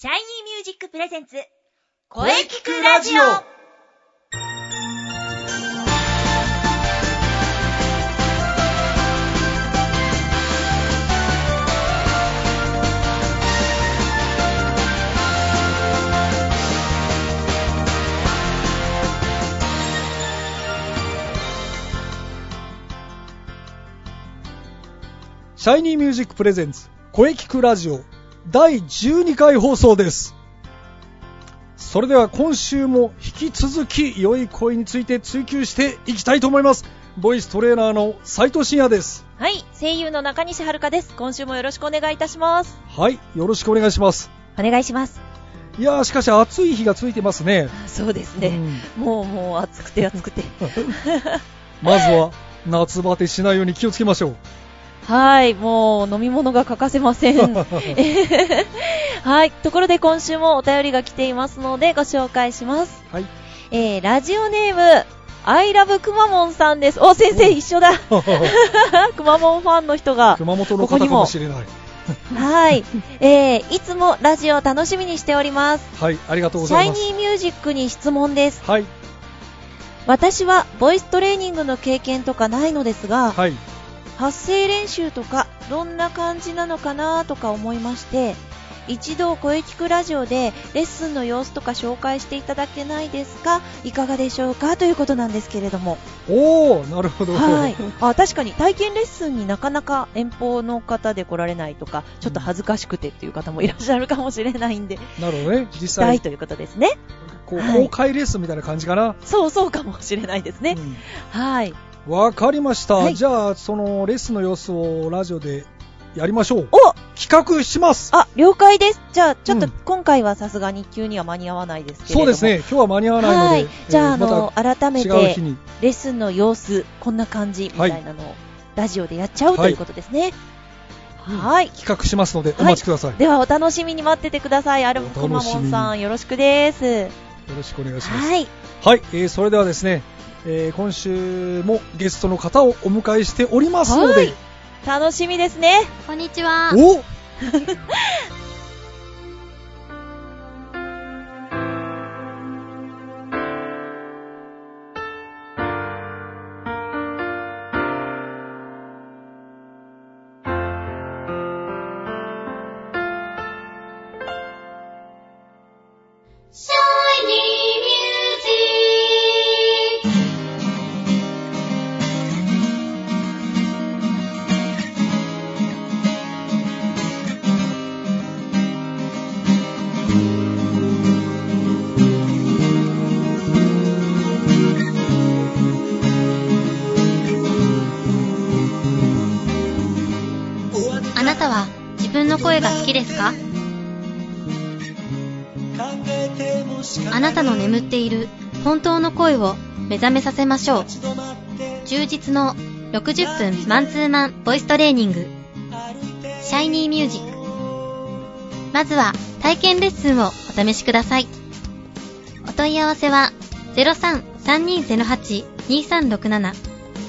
シャイニーミュージックプレゼンツ声聞くラジオ。シャイニーミュージック presents 声キクラジオ第12回放送です。それでは今週も引き続き良い声について追求していきたいと思います。ボイストレーナーの斉藤慎也です。はい、声優の中西遥です。今週もよろしくお願いいたします。はい、よろしくお願いします。お願いします。いやーしかし暑い日が続いてますね。そうですね。うんもうもう暑くて暑くて。まずは夏バテしないように気をつけましょう。はい、もう飲み物が欠かせません。はい、ところで今週もお便りが来ていますのでご紹介します。はい。えー、ラジオネーム、アイラブくまモンさんです。お、先生一緒だ。くまモンファンの人が。熊本の方かもしれない。はい。えー、いつもラジオ楽しみにしております。はい、ありがとうごシャイざいます。ニーミュージックに質問です。はい、私はボイストレーニングの経験とかないのですが、はい。発声練習とかどんな感じなのかなとか思いまして、一度声聞くラジオでレッスンの様子とか紹介していただけないですか？いかがでしょうか？ということなんですけれども。おー、なるほど。はい。あ、確かに体験レッスンになかなか遠方の方で来られないとか、ちょっと恥ずかしくてっていう方もいらっしゃるかもしれないんで、なるほどね。実大際、ということですね。こう、はい公開レッスンみたいな感じかな？そうそうかもしれないですね。うんはい。わかりました、はいじゃあそのレッスンの様子をラジオでやりましょうお企画しますあ、了解です。じゃあ、ちょっとうん今回はさすがに急には間に合わないですけれども。そうですね今日は間に合わないので、はい。じゃあ、あえーの、ま改めた違う日て、にレッスンの様子、こんな感じ、みたいなのを、ラジオでやっちゃうということですね。はい。企画しますのでお待ちください、では、お楽しみに待っててください。アルコマモンさん、よろしくです。よろしくお願いしますはい。はい、えーそれではですね、えー今週もゲストの方をお迎えしておりますのではい楽しみですね。こんにちは。おあなたは自分の声が好きですか？あなたの眠っている本当の声を目覚めさせましょう。充実の60分マンツーマンボイストレーニング。シャイニーミュージック。まずは体験レッスンをお試しください。お問い合わせは03-3208-2367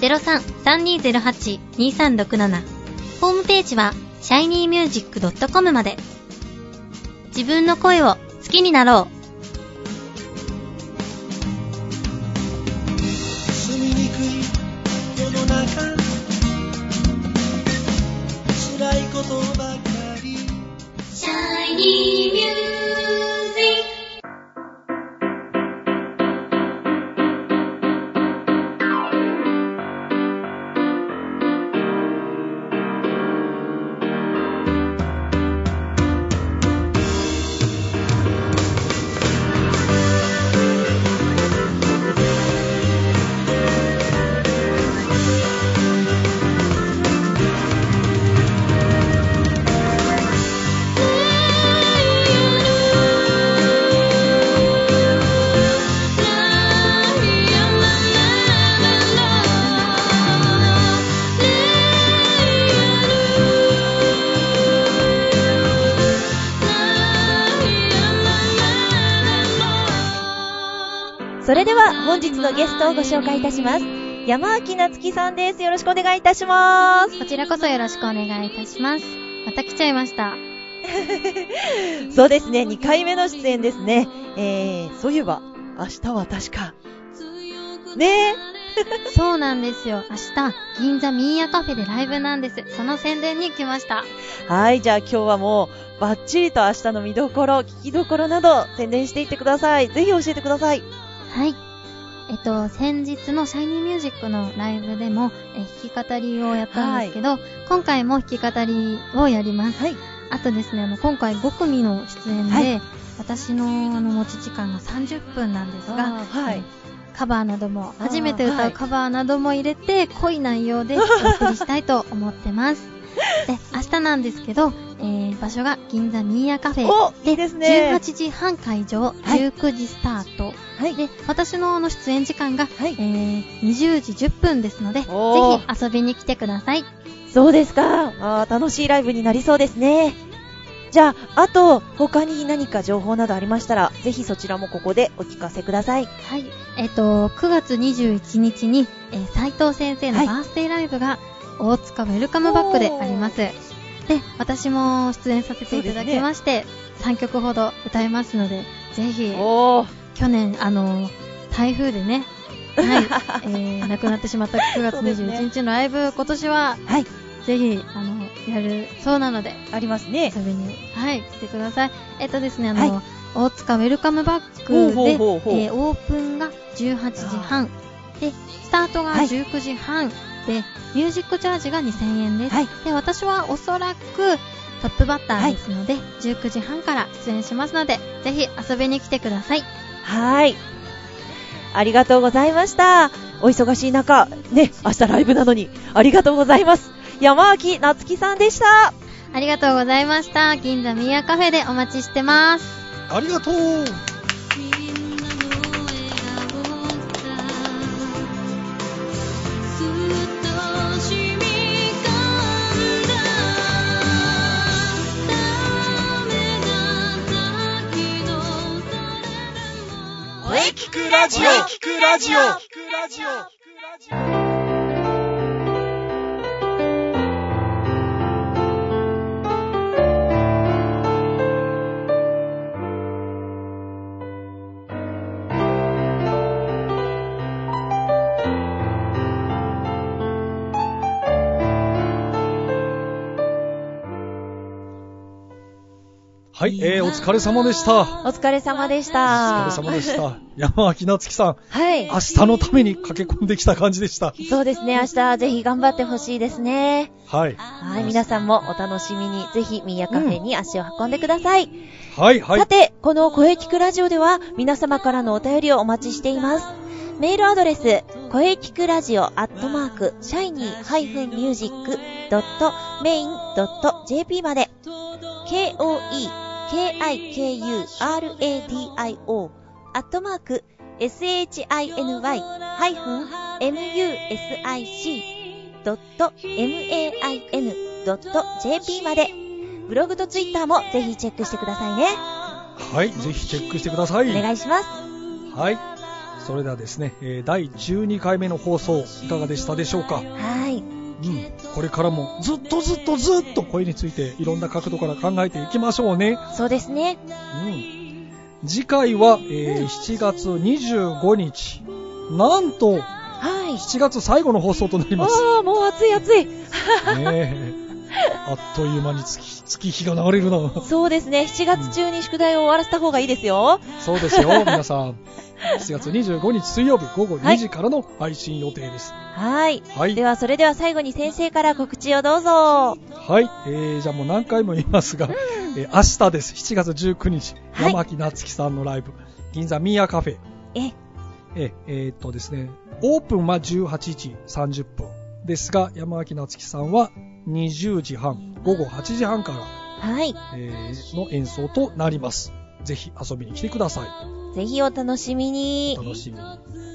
03-3208-2367ホームページは shinymusic.com まで。自分の声を好きになろう。住みにくい世の中。辛いことばかり。Shiny それでは、本日のゲストをご紹介いたします。山明夏樹さんです。よろしくお願いいたします。こちらこそよろしくお願いいたします。また来ちゃいました。そうですね、2回目の出演ですね。えー、そういえば、明日は確か、ねえ。そうなんですよ。明日、銀座ミーヤカフェでライブなんです。その宣伝に来ました。はい、じゃあ今日はもう、バッチリと明日の見どころ、聞きどころなど、宣伝していってください。ぜひ教えてください。はい。えっと、先日のシャイニーミュージックのライブでも、え弾き語りをやったんですけど、今回も弾き語りをやります。はい。あとですね、あの、今回5組の出演で、はい私のあの持ち時間が30分なんですが、はいえカバーなども、初めて歌はいうカバーなども入れて、濃い内容でお送りしたいと思ってます。で、明日なんですけど、えー、場所が銀座ミーヤカフェ。おいいですね18時半会場、はい19時スタート。はい。で、私のあの出演時間が、はいえー、20時10分ですので、ぜひ遊びに来てください。そうですか。あー楽しいライブになりそうですね。じゃあ、あと、他に何か情報などありましたら、ぜひそちらもここでお聞かせください。はい。えっ、と、9月21日に、えー、斉藤先生のはいバースデーライブが、大塚ウェルカムバックであります。で、私も出演させていただきまして、3曲ほど歌いますので、ぜひ。去年、あの、台風でね、はい、えー、亡くなってしまった9月そうですね21日のライブ、今年は、はい。ぜひ、あの、やるそうなので、ありますね。遊びに、はい、来てください。えっとですね、あの、はい大塚ウェルカムバックで、えーオープンが18時半、で、スタートがはい19時半、で、ミュージックチャージが2000円です。はいで、私はおそらくトップバッターですので、19時半から出演しますので、ぜひ遊びに来てください。はい。ありがとうございました。お忙しい中、ね、明日ライブなのに、ありがとうございます。山脇夏樹さんでした。ありがとうございました。銀座ミヤカフェでお待ちしてます。ありがとうラジオ。聞くラジオ。聞くラジオ。はい、えー、お疲れ様でした。おお疲れ様でした。疲れ様でした。山脇夏樹さん、はい。明日のために駆け込んできた感じでした。そうですね、明日ぜひ頑張ってほしいですね。はい。はい、皆さんもお楽しみに、ぜひミーヤカフェに足を運んでください。はい、はいさ。て、この声聞くラジオでは皆様からのお便りをお待ちしています。メールアドレス、声聞くラジオアットマーク、シャイニー -music.main.jp まで、k-o-e-k-i-k-u-r-a-d-i-o アットマーク、shiny-music.main.jp まで、ブログとツイッターもぜひチェックしてくださいね。はい、ぜひチェックしてください。お願いします。はい。それではですね、えー第12回目の放送、いかがでしたでしょうか？はい。うん。これからもずっとずっとずっと声についていろんな角度から考えていきましょうね。そうですね。うん。次回は、えー7月25日。なんと、はい。7月最後の放送となります。ああ、もう暑い暑い。ねえ。あっという間に月、月日が流れるな。そうですね。7月中に宿題を終わらせた方がいいですよ。そうですよ、皆さん。7月25日水曜日午後2時からの配信予定です。はい。はい。では、それでは最後に先生から告知をどうぞ。はい。えー、じゃあもう何回も言いますが、えー明日です。7月19日、はい山木夏樹さんのライブ、銀座ミーヤカフェ。え、え、えーっとですね、オープンは18時30分ですが、山脇夏樹さんは20時半、午後8時半から、はい。えーの演奏となります。ぜひ遊びに来てください。ぜひお楽しみにお。楽しみに。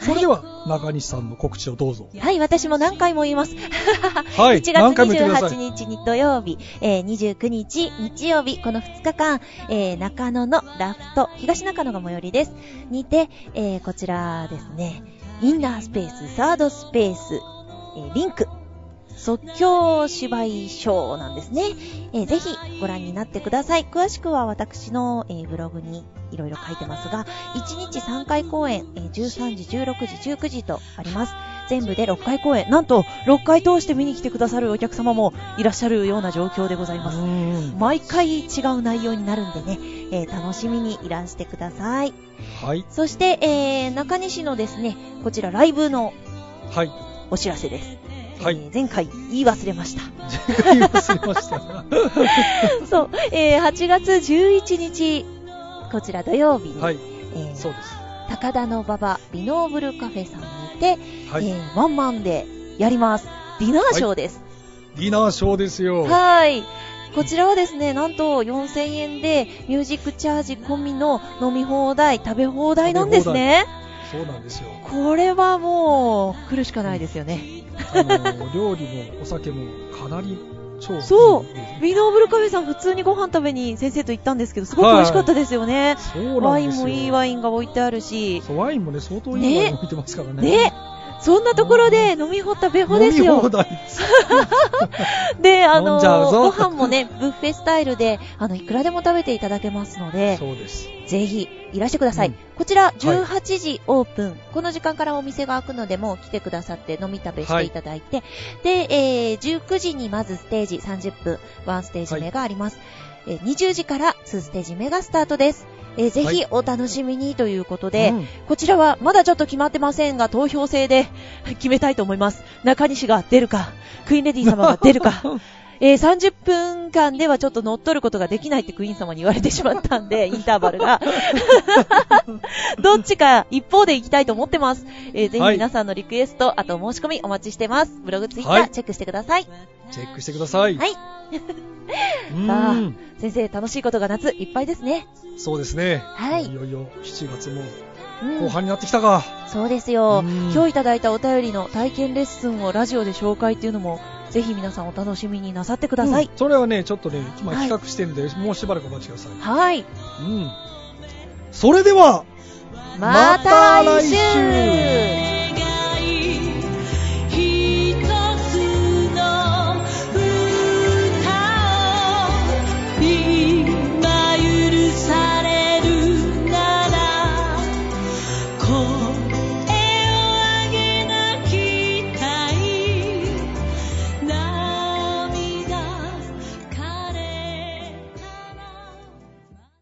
それでは、中西さんの告知をどうぞ。はい、私も何回も言います。はい。1何回月も言ってください。28日に土曜日、えー29日日曜日、この2日間、えー中野のラフト、東中野が最寄りです。にて、えーこちらですね、インナースペース、サードスペース、えーリンク、即興芝居ショーなんですね。えーぜひご覧になってください。詳しくは私の、えーブログにいろいろ書いてますが、1日3回公演、えー13時、16時、19時とあります。全部で6回公演。なんと、6回通して見に来てくださるお客様もいらっしゃるような状況でございます。うん毎回違う内容になるんでね、えー楽しみにいらしてください。はい。そして、えー中西のですね、こちらライブのはい。お知らせです。はいえー前回言い忘れました。言い忘れました。そう、えー8月11日、こちら土曜日に、はい。えーそうです。高田の馬場リノーブルカフェさんにて、はい。えーワンマンでやります。ディナーショーです。ディナーショーですよ。はい。こちらはですね、なんと4000円でミュージックチャージ込みの飲み放題、食べ放題なんですね。そうなんですよ。これはもう、来るしかないですよね。あの、料理もお酒もかなり超そうビノーブルカフェさん普通にご飯食べに先生と行ったんですけど、すごく美味しかったですよね。そうなんですよ。ワインもいいワインが置いてあるし、ワインもね、相当いいワイン置いてますからね。ね、そんなところで飲み放ったべほですよ。で、あのご飯もね、ブッフェスタイルで、あの、いくらでも食べていただけますので、そうです。ぜひ、いらしてください。うん。こちら、18時オープン、この時間からお店が開くので、もう来てくださって飲み食べしていただいて、で、えー、19時にまずステージ30分、1ステージ目があります。えー20時から2ステージ目がスタートです。えーぜひお楽しみにということで、うん。こちらはまだちょっと決まってませんが、投票制で決めたいと思います。中西が出るか、クイーンレディ様が出るか、えー30分間ではちょっと乗っ取ることができないってクイーン様に言われてしまったんで、インターバルが。どっちか一方で行きたいと思ってます。えーぜひはい皆さんのリクエスト、あと申し込みお待ちしてます。ブログ、ツイッタはいーチェックしてください。チェックしてください。はい。うさあん。先生、楽しいことが夏いっぱいですね。そうですね。はいいよいよ7月もうん後半になってきたか。そうですよ。うん今日いただいたお便りの体験レッスンをラジオで紹介っていうのも、ぜひ皆さんお楽しみになさってくださいうん。それはね、ちょっとね、今はい企画してるんで、もうしばらくお待ちください。はい。うん。それでは、また来週